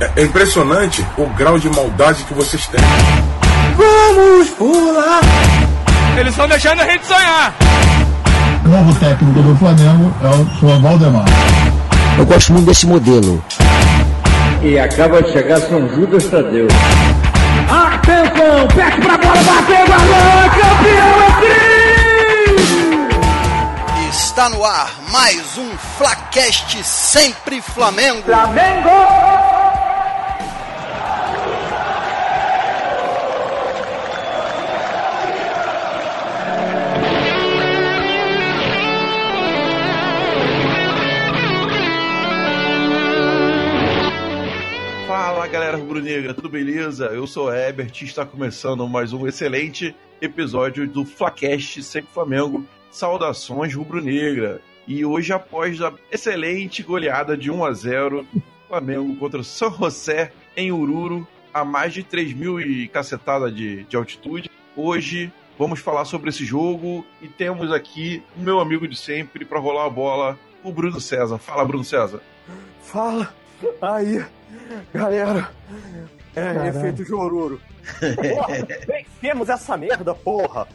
é, é impressionante o grau de maldade que vocês têm. Vamos pular! Eles estão deixando a gente sonhar! O novo técnico do Flamengo é o senhor Valdemar. Eu gosto muito desse modelo. E acaba de chegar São Judas Tadeu. Atenção, perde pra bola, bateu, gol, campeão é Está no ar mais um Flacast Sempre Flamengo. Flamengo! Galera rubro-negra, tudo beleza? Eu sou o Herbert e está começando mais um excelente episódio do Flacast Sempre Flamengo. Saudações rubro-negra. E hoje, após a excelente goleada de 1 a 0 Flamengo contra o São José em Ururu, a mais de 3 mil e cacetada de, de altitude, hoje vamos falar sobre esse jogo e temos aqui o meu amigo de sempre para rolar a bola, o Bruno César. Fala, Bruno César. Fala aí, galera. É, efeito de Oruro. Porra, vencemos essa merda, porra.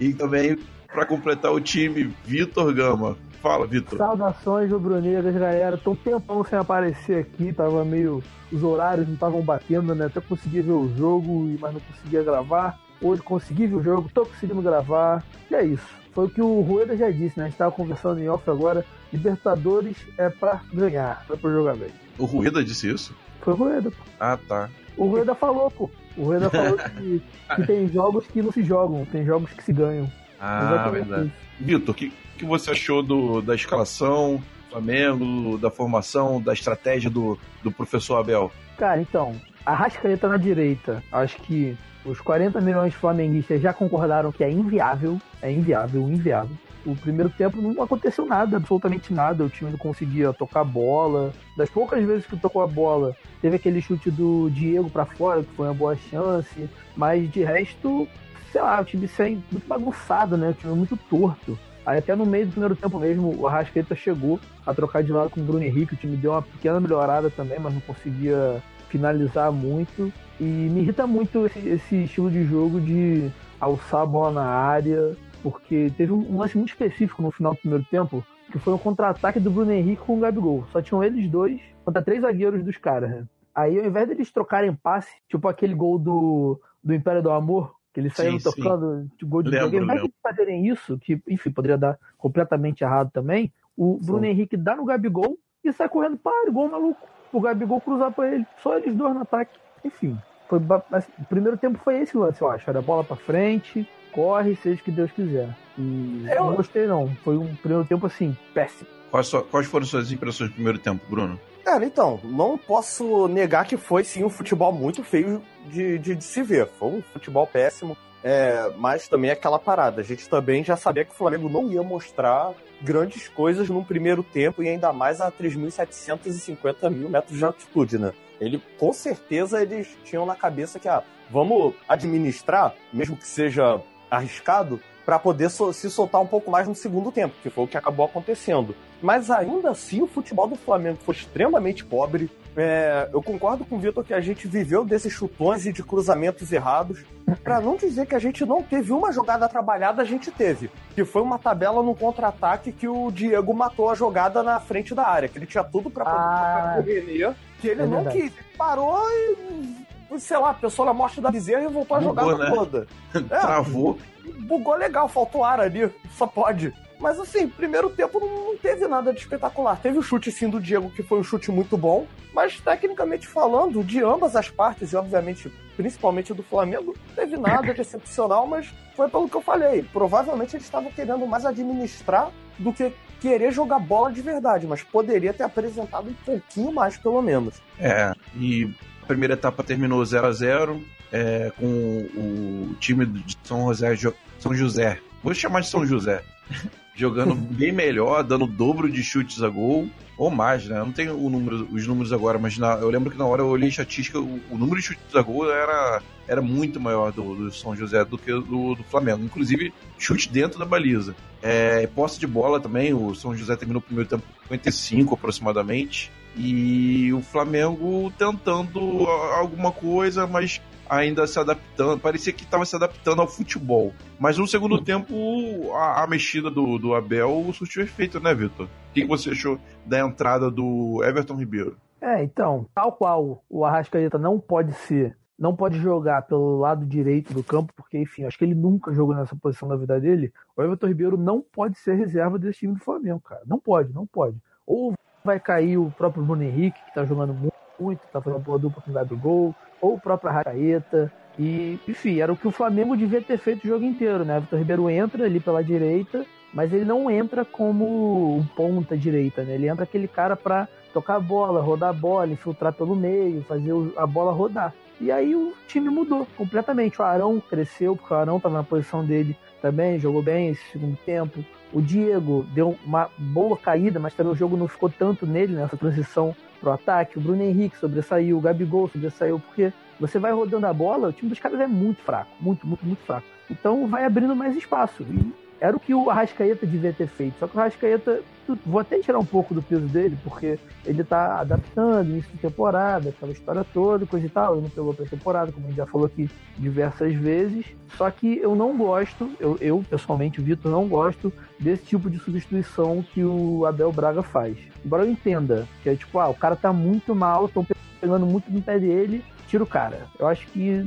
E também, para completar o time, Vitor Gama. Fala, Vitor. Saudações rubro-negras, galera. Tô um tempão sem aparecer aqui, tava meio. Os horários não estavam batendo, né? Até consegui ver o jogo, mas não conseguia gravar. Hoje consegui ver o jogo, tô conseguindo gravar. E é isso. Foi o que o Rueda já disse, né? A gente tava conversando em off agora. Libertadores é pra ganhar, não é pra jogar bem. O Rueda disse isso? Foi o Rueda, pô. Ah, tá. O Rueda falou, pô. O Rueda falou que, que tem jogos que não se jogam, tem jogos que se ganham. Ah, verdade. Vitor, o que, que você achou do, da escalação do Flamengo, da formação, da estratégia do, do professor Abel? Cara, então, a Rascaeta na direita, acho que os 40 milhões de flamenguistas já concordaram que é inviável, é inviável, inviável. O primeiro tempo não aconteceu nada, absolutamente nada. O time não conseguia tocar bola. Das poucas vezes que tocou a bola, teve aquele chute do Diego pra fora, que foi uma boa chance. Mas de resto, sei lá, o time sem, muito bagunçado, né? O time muito torto. Aí até no meio do primeiro tempo mesmo, o Arrascaeta chegou a trocar de lado com o Bruno Henrique. O time deu uma pequena melhorada também, mas não conseguia finalizar muito. E me irrita muito esse, esse estilo de jogo de alçar a bola na área, porque teve um lance muito específico no final do primeiro tempo, que foi um contra-ataque do Bruno Henrique com o Gabigol. Só tinham eles dois contra três zagueiros dos caras, né? Aí ao invés deles trocarem passe, tipo aquele gol do, do Império do Amor, que eles saíram Sim, sim. tocando de gol de Lembro, zagueiro, ao invés fazerem isso, que enfim, poderia dar completamente errado também, o Bruno Henrique dá no Gabigol e sai correndo para igual um maluco. O Gabigol cruzar pra ele. Só eles dois no ataque. Enfim, foi assim, o primeiro tempo foi esse lance, eu acho. Era bola pra frente, corre, seja o que Deus quiser. E eu não gostei, não. Foi um primeiro tempo assim, péssimo. Quais, sua- quais foram suas impressões do primeiro tempo, Bruno? Cara, então, não posso negar que foi sim um futebol muito feio de, de, de se ver. Foi um futebol péssimo. É, mas também é aquela parada. A gente também já sabia que o Flamengo não ia mostrar grandes coisas num primeiro tempo e ainda mais a 3.750 mil metros de altitude, né? Ele, com certeza, eles tinham na cabeça que, ah, vamos administrar, mesmo que seja arriscado, para poder so- se soltar um pouco mais no segundo tempo, que foi o que acabou acontecendo. Mas ainda assim, o futebol do Flamengo foi extremamente pobre. É, eu concordo com o Vitor que a gente viveu desses chutões e de cruzamentos errados. Pra não dizer que a gente não teve uma jogada trabalhada, a gente teve. Que foi uma tabela no contra-ataque que o Diego matou a jogada na frente da área. Que ele tinha tudo pra poder Ah, Renê. Que ele é não quis. Ele parou e, sei lá, pensou na morte da bezerra e voltou a Bugou, jogada né? toda. É, Travou. bugou legal, faltou ar ali, só pode. Mas assim, primeiro tempo não, teve nada de espetacular. Teve o chute sim do Diego, que foi um chute muito bom, mas tecnicamente falando, de ambas as partes, e obviamente, principalmente do Flamengo, não teve nada de excepcional, mas foi pelo que eu falei. Provavelmente eles estavam querendo mais administrar do que querer jogar bola de verdade, mas poderia ter apresentado um pouquinho mais, pelo menos. É, e a primeira etapa terminou 0 a 0 é, com o time de São José, Jo- São José vou chamar de São José, jogando bem melhor, dando o dobro de chutes a gol, ou mais, né? Eu não tenho número, os números agora, mas na, eu lembro que na hora eu olhei a estatística, o, o, número de chutes a gol era, era muito maior do, do São José do que do, do Flamengo. Inclusive, chute dentro da baliza. É, posse de bola também, o São José terminou o primeiro tempo com 55 aproximadamente. E o Flamengo tentando alguma coisa, mas ainda se adaptando, parecia que estava se adaptando ao futebol. Mas no segundo tempo, a, a, mexida do, do Abel surtiu efeito, né, Vitor? O que, que você achou da entrada do Everton Ribeiro? É, então, tal qual o Arrascaeta não pode ser, não pode jogar pelo lado direito do campo, porque, enfim, acho que ele nunca jogou nessa posição na vida dele. O Everton Ribeiro não pode ser reserva desse time do Flamengo, cara. Não pode, não pode. Ou vai cair o próprio Bruno Henrique, que tá jogando muito, tá fazendo uma boa dupla com o Gabigol, ou o próprio Arrascaeta. E, enfim, era o que o Flamengo devia ter feito o jogo inteiro, né? Vitor Ribeiro entra ali pela direita, mas ele não entra como um ponta direita, né? Ele entra aquele cara para tocar a bola, rodar a bola, infiltrar pelo meio, fazer a bola rodar. E aí o time mudou completamente. O Arão cresceu, porque o Arão estava na posição dele também, jogou bem esse segundo tempo. O Diego deu uma boa caída, mas também o jogo não ficou tanto nele nessa transição pro ataque. O Bruno Henrique sobressaiu, o Gabigol sobressaiu, porque você vai rodando a bola, o time dos caras é muito fraco, muito, muito, muito fraco. Então vai abrindo mais espaço. E era o que o Arrascaeta devia ter feito. Só que o Arrascaeta, vou até tirar um pouco do peso dele, porque ele tá adaptando, início de temporada, aquela história toda, coisa e tal. Ele não pegou pra temporada, como a gente já falou aqui diversas vezes. Só que eu não gosto, eu, eu pessoalmente, o Vitor, não gosto desse tipo de substituição que o Abel Braga faz. Embora eu entenda, que é tipo, ah, o cara tá muito mal, estão pegando muito no pé dele, tira o cara. Eu acho que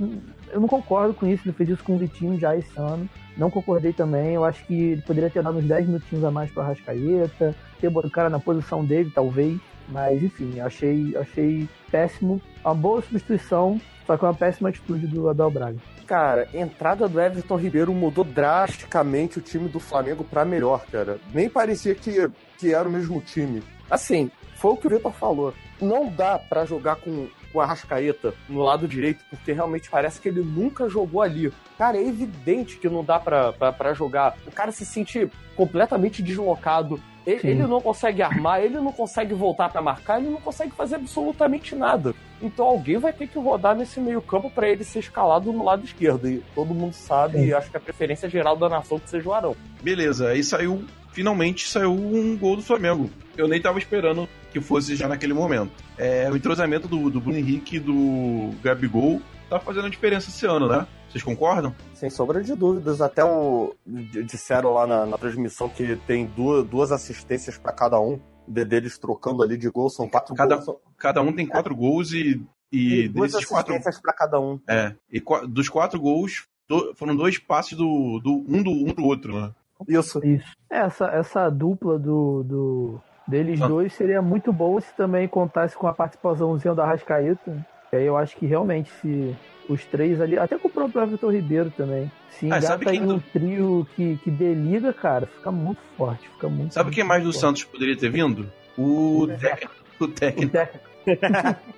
eu não concordo com isso, ele fez isso com o Vitinho já esse ano. Não concordei também, eu acho que ele poderia ter dado uns 10 minutinhos a mais para Rascaeta, ter botado o cara na posição dele, talvez. Mas enfim, achei, achei péssimo. Uma boa substituição, só que uma péssima atitude do Abel Braga. Cara, entrada do Everton Ribeiro mudou drasticamente o time do Flamengo para melhor, cara. Nem parecia que, que era o mesmo time. Assim, foi o que o Vitor falou. Não dá para jogar com o Arrascaeta no lado direito, porque realmente parece que ele nunca jogou ali. Cara, é evidente que não dá para jogar. O cara se sente completamente deslocado. Ele, ele, não consegue armar, ele não consegue voltar para marcar, ele não consegue fazer absolutamente nada. Então alguém vai ter que rodar nesse meio-campo para ele ser escalado no lado esquerdo. E todo mundo sabe, e acho que a preferência geral da nação que seja o Arão. Beleza, aí saiu finalmente saiu um gol do Flamengo. Eu nem tava esperando que fosse já naquele momento. É, o entrosamento do, do Bruno Henrique e do Gabigol tá fazendo a diferença esse ano, né? Vocês concordam? Sem sombra de dúvidas. Até o. Disseram lá na, na transmissão que tem duas, duas assistências para cada um. De, deles trocando ali de gol, são quatro cada, gols. Cada um tem quatro é. gols e. E, e duas assistências quatro... para cada um. É. E dos quatro gols, do, foram dois passes do, do um do um do outro, né? Isso. Isso. Essa, essa dupla do, do deles ah. dois seria muito boa se também contasse com a participaçãozinha da Rascaeta. E aí eu acho que realmente se os três ali, até com o próprio Everton Ribeiro também, se ah, engata em um trio que, que deliga, cara, fica muito forte, fica muito Sabe muito quem mais do forte. Santos poderia ter vindo? O, técnico. O técnico. O técnico.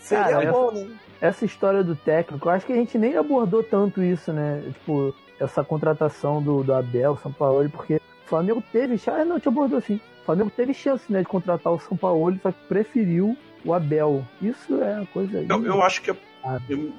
Seria cara, bom, essa, né? Essa história do técnico, eu acho que a gente nem abordou tanto isso, né? Tipo, essa contratação do, do Abel, São Paulo, porque o Flamengo teve chance, ah, não, te abordou assim. O Flamengo teve chance, né, de contratar o São Paulo, só que preferiu o Abel. Isso é uma coisa. Eu, eu acho que a, eu,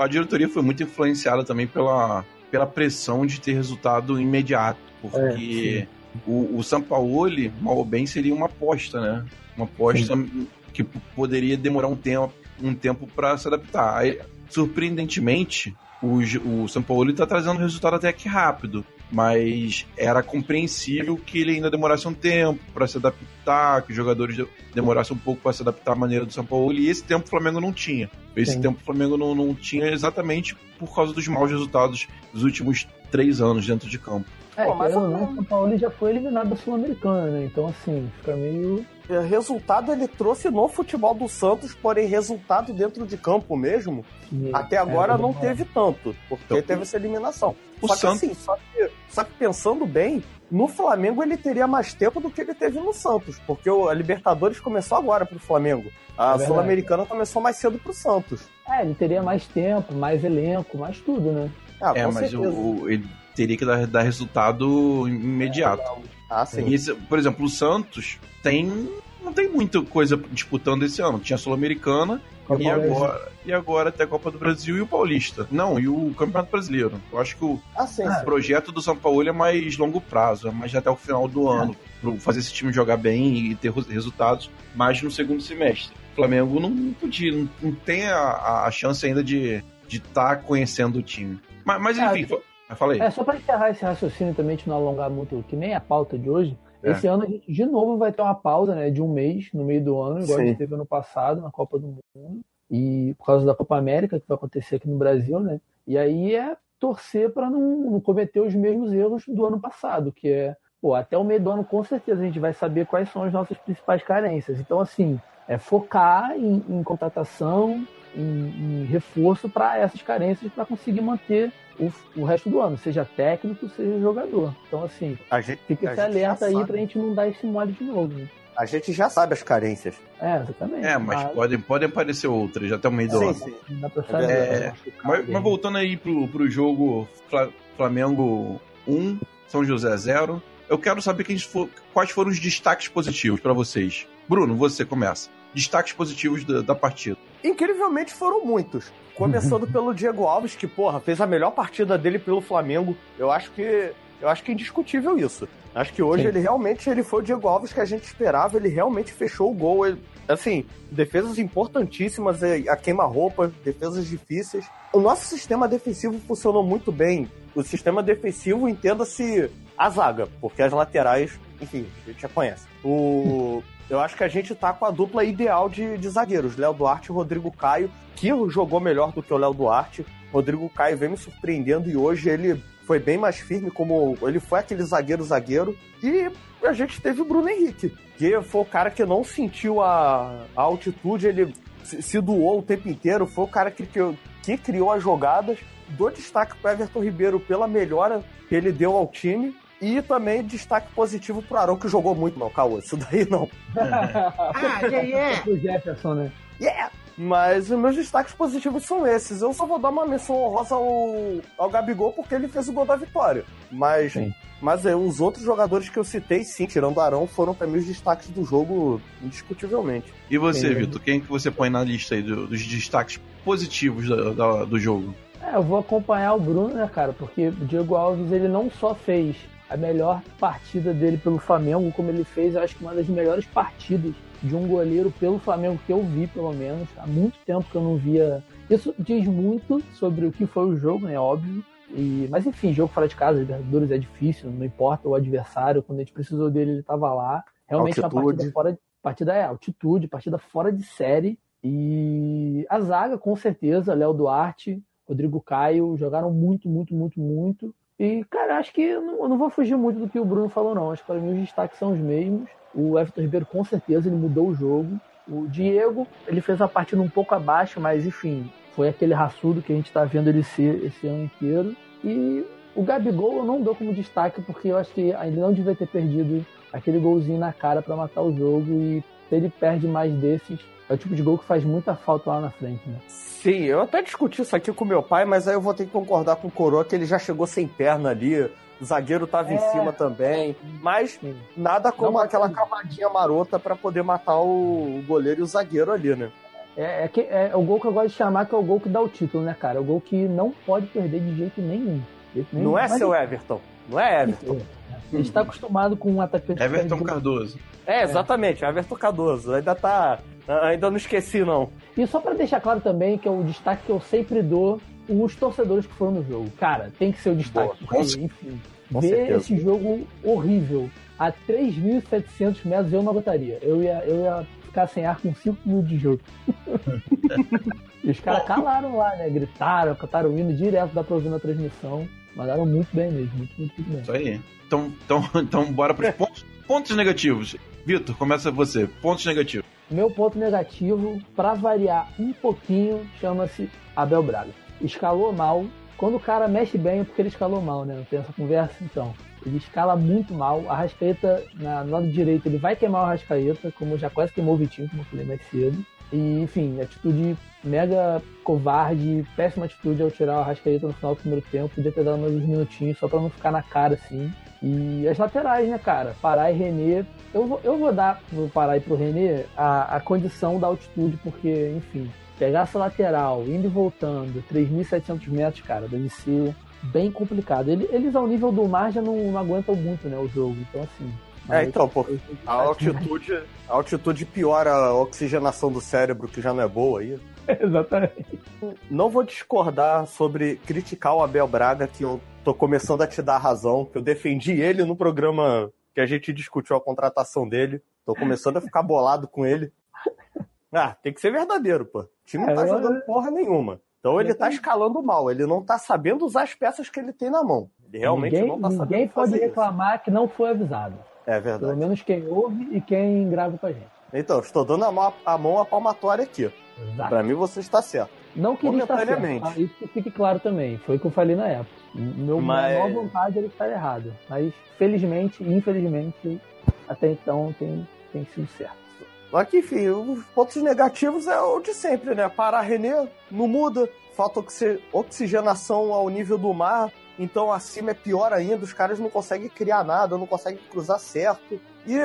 a diretoria foi muito influenciada também pela, pela pressão de ter resultado imediato, porque é, o, o Sampaoli, mal ou bem, seria uma aposta, né? Uma aposta sim. que poderia demorar um tempo um tempo para se adaptar. Aí, surpreendentemente, o, o São Paulo está trazendo resultado até que rápido, mas era compreensível que ele ainda demorasse um tempo para se adaptar, que os jogadores demorassem um pouco para se adaptar à maneira do São Paulo, e esse tempo o Flamengo não tinha. Esse Sim. tempo o Flamengo não, não tinha exatamente por causa dos maus resultados dos últimos três anos dentro de campo. É, Pô, mas o São Paulo já foi eliminado da Sul-Americana, né? Então, assim, fica meio. É, resultado ele trouxe no futebol do Santos, porém, resultado dentro de campo mesmo, Sim, até agora é, não teve tanto, porque então, teve essa eliminação. O só Santos... que assim, só que, só que pensando bem, no Flamengo ele teria mais tempo do que ele teve no Santos, porque a Libertadores começou agora pro Flamengo. A é Sul-Americana começou mais cedo pro Santos. É, ele teria mais tempo, mais elenco, mais tudo, né? Ah, é, mas o, o- ele teria que dar, dar resultado imediato. Ah, sim. E esse- por exemplo, o Santos tem. Não tem muita coisa disputando esse ano. Tinha a Sul-Americana e agora, e agora até a Copa do Brasil e o Paulista. Não, e o Campeonato Brasileiro. Eu acho que o Ah, sim, o sim. projeto do São Paulo é mais longo prazo, é mais até o final do ano. Pra fazer esse time jogar bem e ter res- resultados mais no segundo semestre. O Flamengo não podia, não, não tem a, a chance ainda de estar conhecendo o time. Mas, mas Ah, enfim, É, só para encerrar esse raciocínio também, de não alongar muito, que nem a pauta de hoje. É. Esse ano a gente de novo vai ter uma pausa né, de um mês no meio do ano, igual a Sim. gente teve ano passado na Copa do Mundo. E por causa da Copa América, que vai acontecer aqui no Brasil, né? E aí é torcer para não, não cometer os mesmos erros do ano passado, que é, pô, até o meio do ano com certeza a gente vai saber quais são as nossas principais carências. Então, assim, é focar em, em contratação, em, em reforço para essas carências para conseguir manter o, o resto do ano, seja técnico, seja jogador. Então, assim, A gente, fica a esse alerta aí sabe. pra gente não dar esse mole de novo. Né? A gente já sabe as carências. É, exatamente. É, mas podem, podem aparecer outras até o meio do Sim, ano. sim. Dá pra saber. É, né? Mas, mas voltando aí pro, pro jogo Fla- Flamengo 1, São José 0, eu quero saber quem for- quais foram os destaques positivos pra vocês. Bruno, você começa. Destaques positivos da, da partida. Incrivelmente foram muitos. Começando pelo Diego Alves, que, porra, fez a melhor partida dele pelo Flamengo. Eu acho que. Eu acho que é indiscutível isso. Acho que hoje Sim. ele realmente ele foi o Diego Alves que a gente esperava, ele realmente fechou o gol. Ele- assim, defesas importantíssimas, eh, a queima-roupa, defesas difíceis. O nosso sistema defensivo funcionou muito bem. O sistema defensivo, entenda-se a zaga, porque as laterais, enfim, a gente já conhece. O. Eu acho que a gente tá com a dupla ideal de, de zagueiros, Léo Duarte e Rodrigo Caio, que jogou melhor do que o Léo Duarte. Rodrigo Caio vem me surpreendendo e hoje ele foi bem mais firme, como ele foi aquele zagueiro-zagueiro. E a gente teve o Bruno Henrique, que foi o cara que não sentiu a, a altitude, ele se, se doou o tempo inteiro, foi o cara que, que, que criou as jogadas. Dou destaque para Everton Ribeiro pela melhora que ele deu ao time. E também destaque positivo pro Arão, que jogou muito, não, Caô. Isso daí não. ah, yeah, Pro Jefferson, né? Yeah! Mas os meus destaques positivos são esses. Eu só vou dar uma menção honrosa ao, ao Gabigol porque ele fez o gol da vitória. Mas, Sim. mas é, os outros jogadores que eu citei, sim, tirando o Arão, foram para mim os destaques do jogo, indiscutivelmente. E você, Sim. Vitor? Quem que você põe na lista aí do- dos destaques positivos da- da- do jogo? É, eu vou acompanhar o Bruno, né, cara? Porque o Diego Alves, ele não só fez a melhor partida dele pelo Flamengo, como ele fez, eu acho que uma das melhores partidas de um goleiro pelo Flamengo que eu vi, pelo menos. Há muito tempo que eu não via. Isso diz muito sobre o que foi o jogo, né? Óbvio. E, mas enfim, jogo fora de casa, Libertadores é difícil, não importa o adversário, quando a gente precisou dele, ele estava lá. Realmente uma Altitude. partida fora de. Partida é altitude, partida fora de série. E a zaga, com certeza, Léo Duarte, Rodrigo Caio, jogaram muito, muito, muito, muito. E, cara, acho que eu não, eu não vou fugir muito do que o Bruno falou, não. Acho que para mim os destaques são os mesmos. O Everton Ribeiro, com certeza, ele mudou o jogo. O Diego, ele fez uma partida um pouco abaixo, mas enfim, foi aquele raçudo que a gente tá vendo ele ser esse ano inteiro. E o Gabigol eu não dou como destaque, porque eu acho que ele não devia ter perdido aquele golzinho na cara para matar o jogo. E se ele perde mais desses, é o tipo de gol que faz muita falta lá na frente, né? Sim, eu até discuti isso aqui com meu pai, mas aí eu vou ter que concordar com o Coroa que ele já chegou sem perna ali. O zagueiro tava em É. cima também. Mas Sim. nada como Não aquela cavadinha marota para poder matar o goleiro e o zagueiro ali, né? É, é, que- é o gol que eu gosto de chamar que é o gol que dá o título, né, cara? É o gol que não pode perder de jeito nenhum. De. Não é seu Everton. Não é Everton. A gente tá acostumado com um atacante Everton perde- Cardoso. É, exatamente, Everton Cardoso. Ainda tá. Ainda não esqueci, não. E só pra deixar claro também que é o destaque que eu sempre dou os torcedores que foram no jogo. Cara, tem que ser o destaque, Boa. porque, enfim, Com ver certeza. esse jogo horrível a 3.700 metros eu não aguentaria. Eu ia, eu ia ficar sem ar com 5 minutos de jogo. e os caras calaram lá, né? Gritaram, cantaram o hino direto, dá pra ouvir na transmissão. Mandaram muito bem mesmo, muito, muito, muito bem. Isso aí. Então, então, então bora pros pontos, pontos negativos. Vitor, começa você. Pontos negativos. Meu ponto negativo, pra variar um pouquinho, chama-se Abel Braga. Escalou mal. Quando o cara mexe bem é porque ele escalou mal, né? Não tem essa conversa? Então. Ele escala muito mal. A Rascaeta, na, no lado direito, ele vai queimar o Rascaeta, como já quase queimou o Vitinho, como eu falei mais cedo. E, enfim, atitude mega covarde, péssima atitude ao tirar o Arrascaeta no final do primeiro tempo. Podia ter dado mais uns minutinhos só pra não ficar na cara assim. E as laterais, né, cara? Pará e René. Eu vou, eu vou dar pro Pará e pro René a, a condição da altitude, porque, enfim, pegar essa lateral, indo e voltando, 3.700 metros, cara, deve ser bem complicado. Ele, eles, ao nível do mar, já não, não aguentam muito, né, o jogo. Então, assim. É, então, pô, a altitude, a altitude piora a oxigenação do cérebro, que já não é boa aí. Exatamente. Não vou discordar sobre criticar o Abel Braga, que eu tô começando a te dar razão, que eu defendi ele no programa que a gente discutiu a contratação dele. Tô começando a ficar bolado com ele. Ah, tem que ser verdadeiro, pô. O time não tá É, jogando porra nenhuma. Então ele tá escalando mal, ele não tá sabendo usar as peças que ele tem na mão. Ele realmente ninguém não tá sabendo ninguém pode fazer isso. reclamar que não foi avisado. É Pelo verdade. menos quem ouve e quem grava com a gente. Então, estou dando a mão, a mão à palmatória aqui. Pra mim você está certo. Não queria estar certo, tá? Isso que fique claro também. Foi o que eu falei na época. Meu, Mas- Minha maior vontade era estar errado. Mas, felizmente infelizmente, até então tem, tem sido certo. Só que, enfim, os pontos negativos é o de sempre, né? Parar René, não muda, falta oxi- oxigenação ao nível do mar, então acima é pior ainda, os caras não conseguem criar nada, não conseguem cruzar certo. E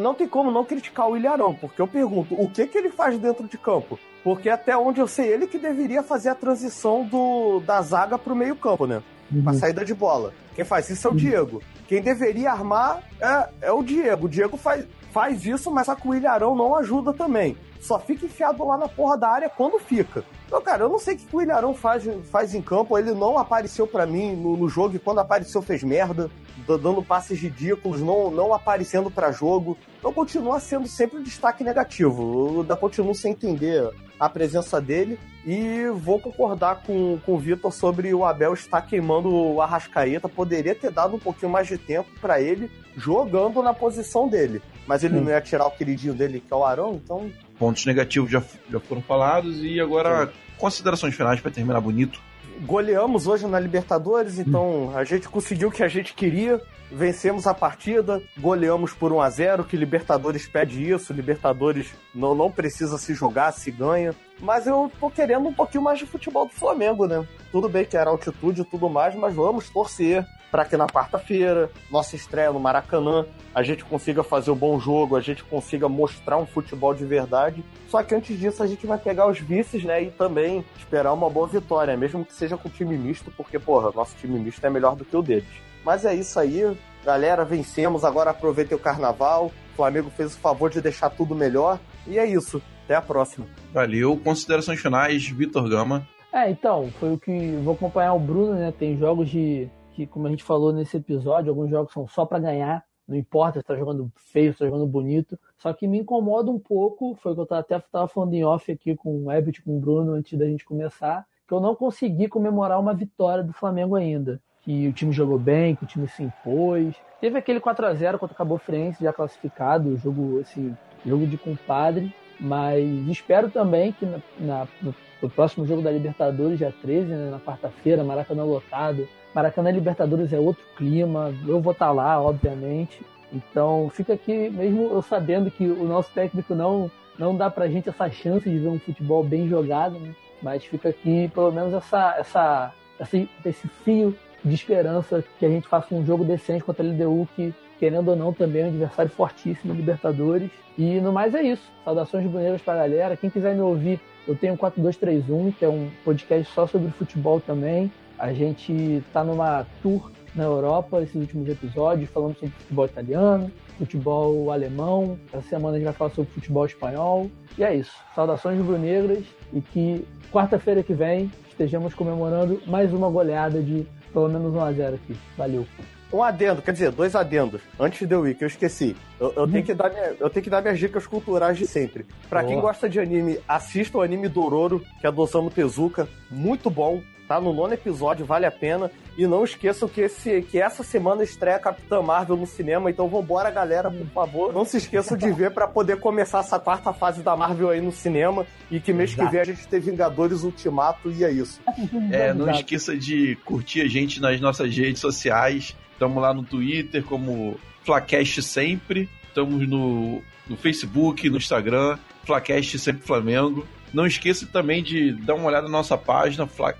não tem como não criticar o Ilharão, porque eu pergunto, o que, que ele faz dentro de campo? Porque até onde eu sei, ele que deveria fazer a transição do, da zaga pro meio campo, né? a saída de bola. Quem faz isso é o Diego. Quem deveria armar é, é o Diego. O Diego faz, faz isso, mas só que o Ilharão não ajuda também. Só fica enfiado lá na porra da área quando fica. Então, cara, eu não sei o que o Ilharão faz, faz em campo. Ele não apareceu pra mim no, no jogo e quando apareceu fez merda, dando passes ridículos, não, não aparecendo pra jogo. Então continua sendo sempre um destaque negativo. Eu ainda continuo sem entender a presença dele. E vou concordar com, com o Vitor sobre o Abel estar queimando o Arrascaeta. Poderia ter dado um pouquinho mais de tempo pra ele jogando na posição dele. Mas ele Sim. não ia tirar o queridinho dele, que é o Arão, então. Pontos negativos já, já foram falados e agora considerações finais para terminar bonito. Goleamos hoje na Libertadores, então a gente conseguiu o que a gente queria. Vencemos a partida, goleamos por 1 a 0 que Libertadores pede isso, Libertadores não, não precisa se jogar, se ganha. Mas eu tô querendo um pouquinho mais de futebol do Flamengo, né? Tudo bem que era altitude e tudo mais, mas vamos torcer para que na quarta-feira, nossa estreia no Maracanã, a gente consiga fazer um bom jogo, a gente consiga mostrar um futebol de verdade. Só que antes disso a gente vai pegar os vices, né? E também esperar uma boa vitória, mesmo que seja com time misto, porque, porra, nosso time misto é melhor do que o deles. Mas é isso aí, galera, vencemos, agora aproveitem o carnaval. O Flamengo fez o favor de deixar tudo melhor. E é isso. Até a próxima. Valeu. Considerações finais, Vitor Gama. É, então, foi o que vou acompanhar o Bruno, né? Tem jogos de que, como a gente falou nesse episódio, alguns jogos são só pra ganhar. Não importa se tá jogando feio, se tá jogando bonito. Só que me incomoda um pouco, foi o que eu tava- até tava falando em off aqui com o Ebert, com o Bruno, antes da gente começar, que eu não consegui comemorar uma vitória do Flamengo ainda. Que o time jogou bem, que o time se impôs. Teve aquele 4 a 0 contra o Cabo Friense, já classificado, jogo, assim, jogo de compadre. Mas espero também que na, na- no, no próximo jogo da Libertadores, dia 13, né, na quarta-feira, Maracanã lotado. Maracanã Libertadores é outro clima, eu vou estar lá, obviamente. Então fica aqui, mesmo eu sabendo que o nosso técnico não, não dá pra gente essa chance de ver um futebol bem jogado, né? mas fica aqui pelo menos essa, essa, esse, esse fio de esperança que a gente faça um jogo decente contra a LDU, que querendo ou não também é um adversário fortíssimo Libertadores. E no mais é isso. Saudações bruneiras pra galera. Quem quiser me ouvir, eu tenho o 4231, que é um podcast só sobre futebol também. A gente tá numa tour na Europa esses últimos episódios, falando sobre futebol italiano, futebol alemão. Essa semana a gente vai falar sobre futebol espanhol. E é isso. Saudações brunegras e que quarta-feira que vem estejamos comemorando mais uma goleada de pelo menos 1 a 0 aqui. Valeu. Um adendo, quer dizer, dois adendos. Antes de eu ir, que eu esqueci. Eu, eu tenho, que dar minha- eu tenho que dar minhas dicas culturais de sempre. Pra quem gosta de anime, assista o anime Dororo, que é do Osamu Tezuka. Muito bom. Tá no nono episódio, vale a pena. E não esqueçam que, esse, que essa semana estreia Capitã Marvel no cinema. Então vambora, galera, por favor. Não se esqueçam de ver pra poder começar essa quarta fase da Marvel aí no cinema. E que mês que Exato. vem a gente tem Vingadores Ultimato e é isso. É, não Exato. esqueça de curtir a gente nas nossas redes sociais. Estamos lá no Twitter como Flacast sempre. Estamos no, no Facebook, no Instagram, Flacast Sempre Flamengo. Não esqueça também de dar uma olhada na nossa página, fla,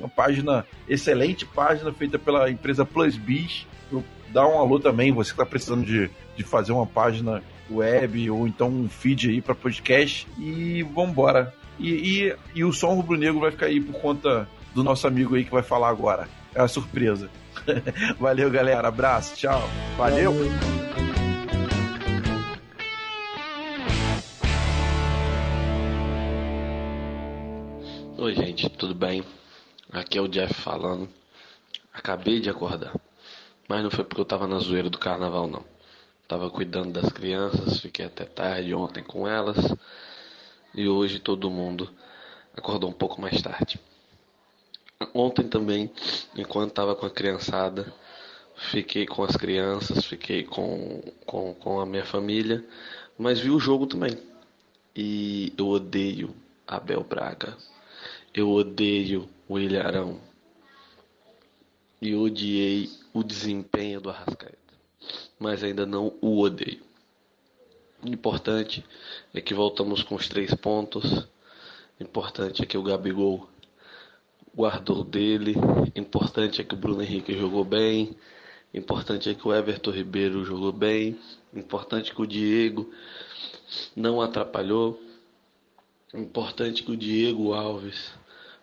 uma página, excelente página feita pela empresa Plus Biz. Dá um alô também, você que está precisando de, de fazer uma página web ou então um feed aí para podcast. E vambora. E, e, e o som rubro-negro vai ficar aí por conta do nosso amigo aí que vai falar agora. É uma surpresa. Valeu, galera. Abraço. Tchau. Valeu. Oi, gente, tudo bem? Aqui é o Jeff falando. Acabei de acordar. Mas não foi porque eu tava na zoeira do carnaval, não. Tava cuidando das crianças, fiquei até tarde ontem com elas. E hoje todo mundo acordou um pouco mais tarde. Ontem também, enquanto tava com a criançada, fiquei com as crianças, fiquei com, com, com a minha família, mas vi o jogo também. E eu odeio Abel Braga. Eu odeio o Ilharão. E odiei o desempenho do Arrascaeta. Mas ainda não o odeio. O importante é que voltamos com os três pontos. O importante é que o Gabigol guardou dele. O importante é que o Bruno Henrique jogou bem. O importante é que o Everton Ribeiro jogou bem. O importante é que o Diego não atrapalhou. O importante é que o Diego Alves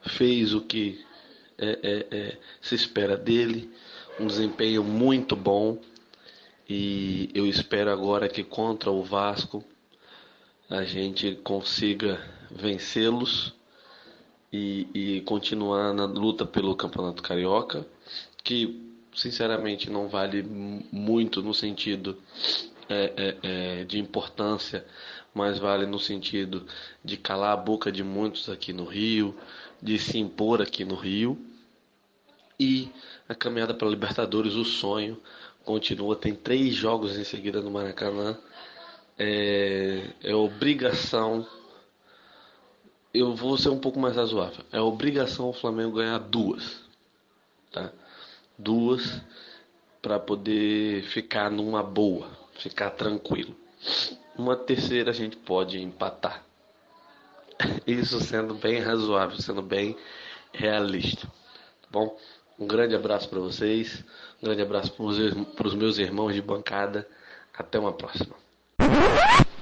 fez o que é, é, é, se espera dele, um desempenho muito bom. E eu espero agora que contra o Vasco a gente consiga vencê-los e, e continuar na luta pelo Campeonato Carioca, que sinceramente não vale muito no sentido é, é, é, de importância, mas vale no sentido de calar a boca de muitos aqui no Rio, de se impor aqui no Rio. E a caminhada para Libertadores, o sonho continua. Tem três jogos em seguida no Maracanã. É, é obrigação. Eu vou ser um pouco mais razoável. É obrigação o Flamengo ganhar duas. Tá? Duas para poder ficar numa boa, ficar tranquilo. Uma terceira a gente pode empatar. Isso sendo bem razoável, sendo bem realista. Tá bom, um grande abraço para vocês, um grande abraço para os meus irmãos de bancada. Até uma próxima.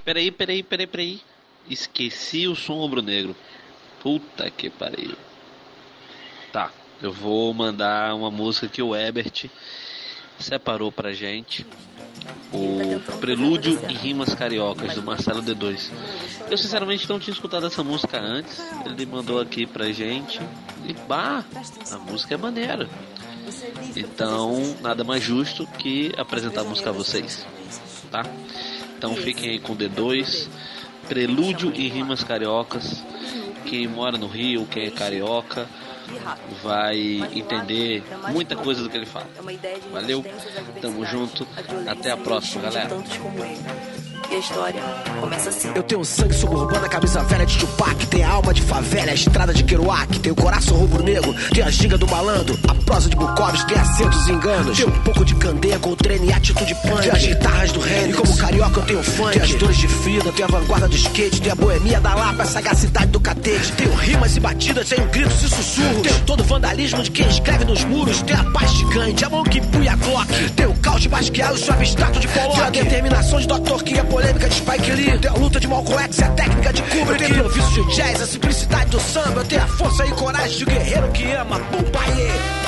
Peraí, peraí, peraí, peraí. Esqueci o som rubro-negro. Puta que pariu. Tá, eu vou mandar uma música que o Ebert separou pra gente o Prelúdio e Rimas Cariocas do Marcelo D2. Eu sinceramente não tinha escutado essa música antes. Ele mandou aqui pra gente e bah, a música é maneira. Então, nada mais justo que apresentar a música a vocês, tá? Então fiquem aí com D2, Prelúdio e Rimas Cariocas. Quem mora no Rio, quem é carioca, vai entender muita coisa do que ele fala. Valeu, tamo junto, até a próxima, galera. E a história começa assim. Eu tenho sangue suburbano, a camisa velha de Tupac. Tem a alma de favela, a estrada de Kerouac. Tem o coração rubro-negro, tem a ginga do malandro. A prosa de Bukowski, tem acentos e enganos. Tem um pouco de candeia com treino e atitude punk. Tem as guitarras do Henry, como carioca eu tenho funk. Tem as dores de vida, tem a vanguarda do skate. Tem a boemia da Lapa, a sagacidade do catete. Tenho rimas e batidas, tem gritos e sussurros. Tenho todo o vandalismo de quem escreve nos muros. Tem a paz gigante, a mão que punha a Glock. Tem o caos de Basquiat, o suave abstrato de Pollock. Tem a determinação de Dr. King, a polêmica de Spike Lee. Tem a luta de Malcolm X e a técnica de Kubrick. Eu tenho improviso de jazz, a simplicidade do samba. Eu tenho a força e coragem de um guerreiro que ama. Bumpaie!